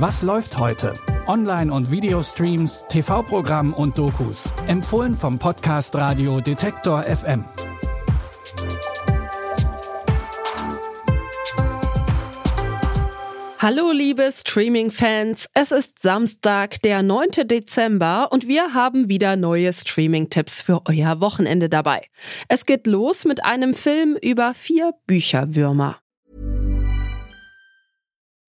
Was läuft heute? Online- und Videostreams, TV-Programm und Dokus. Empfohlen vom Podcast Radio Detektor FM. Hallo liebe Streaming-Fans, es ist Samstag, der 9. Dezember und wir haben wieder neue Streaming-Tipps für euer Wochenende dabei. Es geht los mit einem Film über vier Bücherwürmer.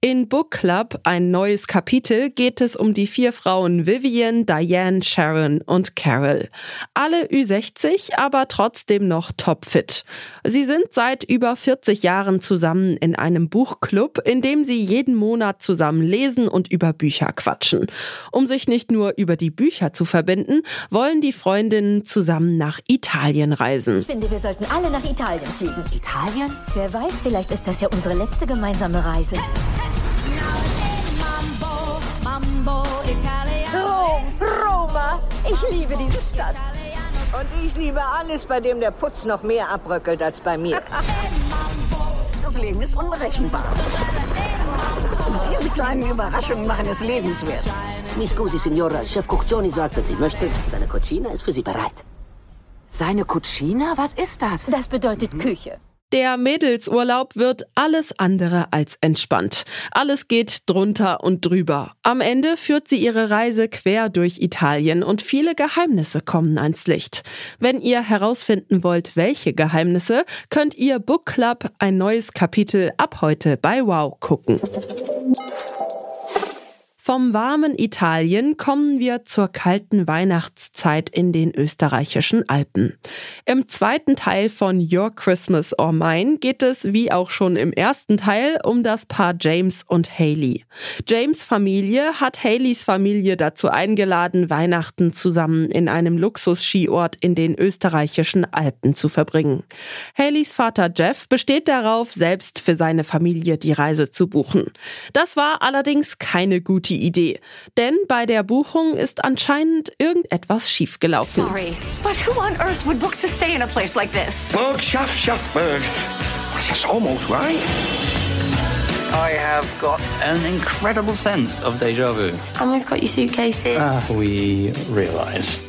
In Book Club, ein neues Kapitel, geht es um die vier Frauen Vivian, Diane, Sharon und Carol. Alle Ü60, aber trotzdem noch topfit. Sie sind seit über 40 Jahren zusammen in einem Buchclub, in dem sie jeden Monat zusammen lesen und über Bücher quatschen. Um sich nicht nur über die Bücher zu verbinden, wollen die Freundinnen zusammen nach Italien reisen. Ich finde, wir sollten alle nach Italien fliegen. Italien? Wer weiß, vielleicht ist das ja unsere letzte gemeinsame Reise. Ich liebe diese Stadt. Und ich liebe alles, bei dem der Putz noch mehr abbröckelt als bei mir. Das Leben ist unberechenbar. Und diese kleinen Überraschungen machen es lebenswert. Mi scusi, Signora. Chef Cuccioni sagt, wenn Sie möchte, seine Cucina ist für Sie bereit. Seine Cucina? Was ist das? Das bedeutet Küche. Der Mädelsurlaub wird alles andere als entspannt. Alles geht drunter und drüber. Am Ende führt sie ihre Reise quer durch Italien und viele Geheimnisse kommen ans Licht. Wenn ihr herausfinden wollt, welche Geheimnisse, könnt ihr Book Club ein neues Kapitel ab heute bei Wow gucken. Vom warmen Italien kommen wir zur kalten Weihnachtszeit in den österreichischen Alpen. Im zweiten Teil von Your Christmas or Mine geht es, wie auch schon im ersten Teil, um das Paar James und Haley. James Familie hat Haleys Familie dazu eingeladen, Weihnachten zusammen in einem Luxus-Skiort in den österreichischen Alpen zu verbringen. Haleys Vater Jeff besteht darauf, selbst für seine Familie die Reise zu buchen. Das war allerdings keine gute Idee, denn bei der Buchung ist anscheinend irgendetwas schiefgelaufen. Sorry, but who on earth would book to stay in a place like this? Berg, Schaff, Schaffberg. That's almost right. I have got an incredible sense of deja vu. And we've got your suitcases. Ah, we realize.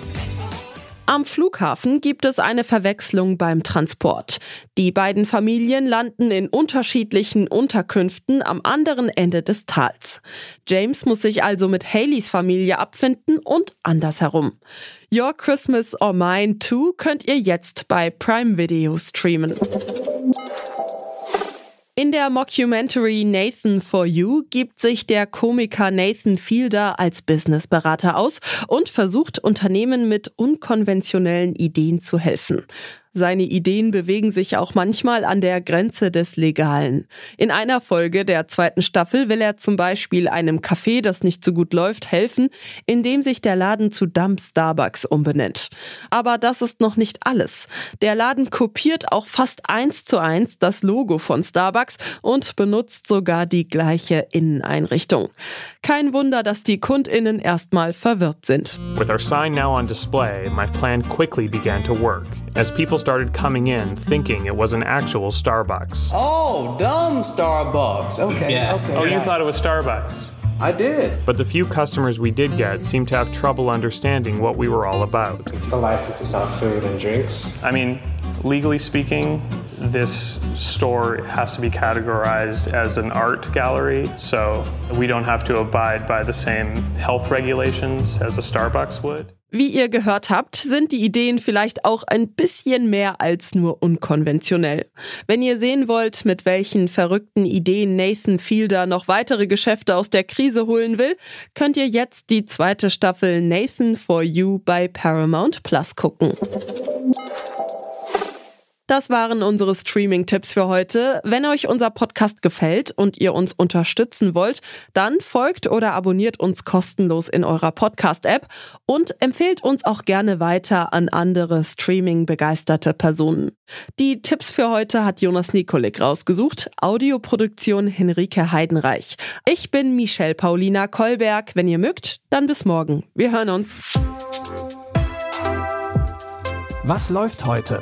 Am Flughafen gibt es eine Verwechslung beim Transport. Die beiden Familien landen in unterschiedlichen Unterkünften am anderen Ende des Tals. James muss sich also mit Haleys Familie abfinden und andersherum. Your Christmas or Mine 2 könnt ihr jetzt bei Prime Video streamen. In der Mockumentary Nathan for You gibt sich der Komiker Nathan Fielder als Businessberater aus und versucht Unternehmen mit unkonventionellen Ideen zu helfen. Seine Ideen bewegen sich auch manchmal an der Grenze des Legalen. In einer Folge der zweiten Staffel will er zum Beispiel einem Café, das nicht so gut läuft, helfen, indem sich der Laden zu Dump Starbucks umbenennt. Aber das ist noch nicht alles. Der Laden kopiert auch fast eins zu eins das Logo von Starbucks und benutzt sogar die gleiche Inneneinrichtung. Kein Wunder, dass die KundInnen erstmal verwirrt sind. With our sign now on display, my plan quickly began to work. As people started coming in thinking it was an actual Starbucks. Oh, dumb Starbucks. Okay. Yeah. Okay. Oh, you thought it was Starbucks? I did. But the few customers we did get seemed to have trouble understanding what we were all about. The license to sell food and drinks. I mean, legally speaking, this store has to be categorized as an art gallery, so we don't have to abide by the same health regulations as a Starbucks would. Wie ihr gehört habt, sind die Ideen vielleicht auch ein bisschen mehr als nur unkonventionell. Wenn ihr sehen wollt, mit welchen verrückten Ideen Nathan Fielder noch weitere Geschäfte aus der Krise holen will, könnt ihr jetzt die zweite Staffel Nathan for You bei Paramount Plus gucken. Das waren unsere Streaming-Tipps für heute. Wenn euch unser Podcast gefällt und ihr uns unterstützen wollt, dann folgt oder abonniert uns kostenlos in eurer Podcast-App und empfehlt uns auch gerne weiter an andere Streaming-begeisterte Personen. Die Tipps für heute hat Jonas Nikolik rausgesucht. Audioproduktion Henrike Heidenreich. Ich bin Michelle Paulina Kolberg. Wenn ihr mögt, dann bis morgen. Wir hören uns. Was läuft heute?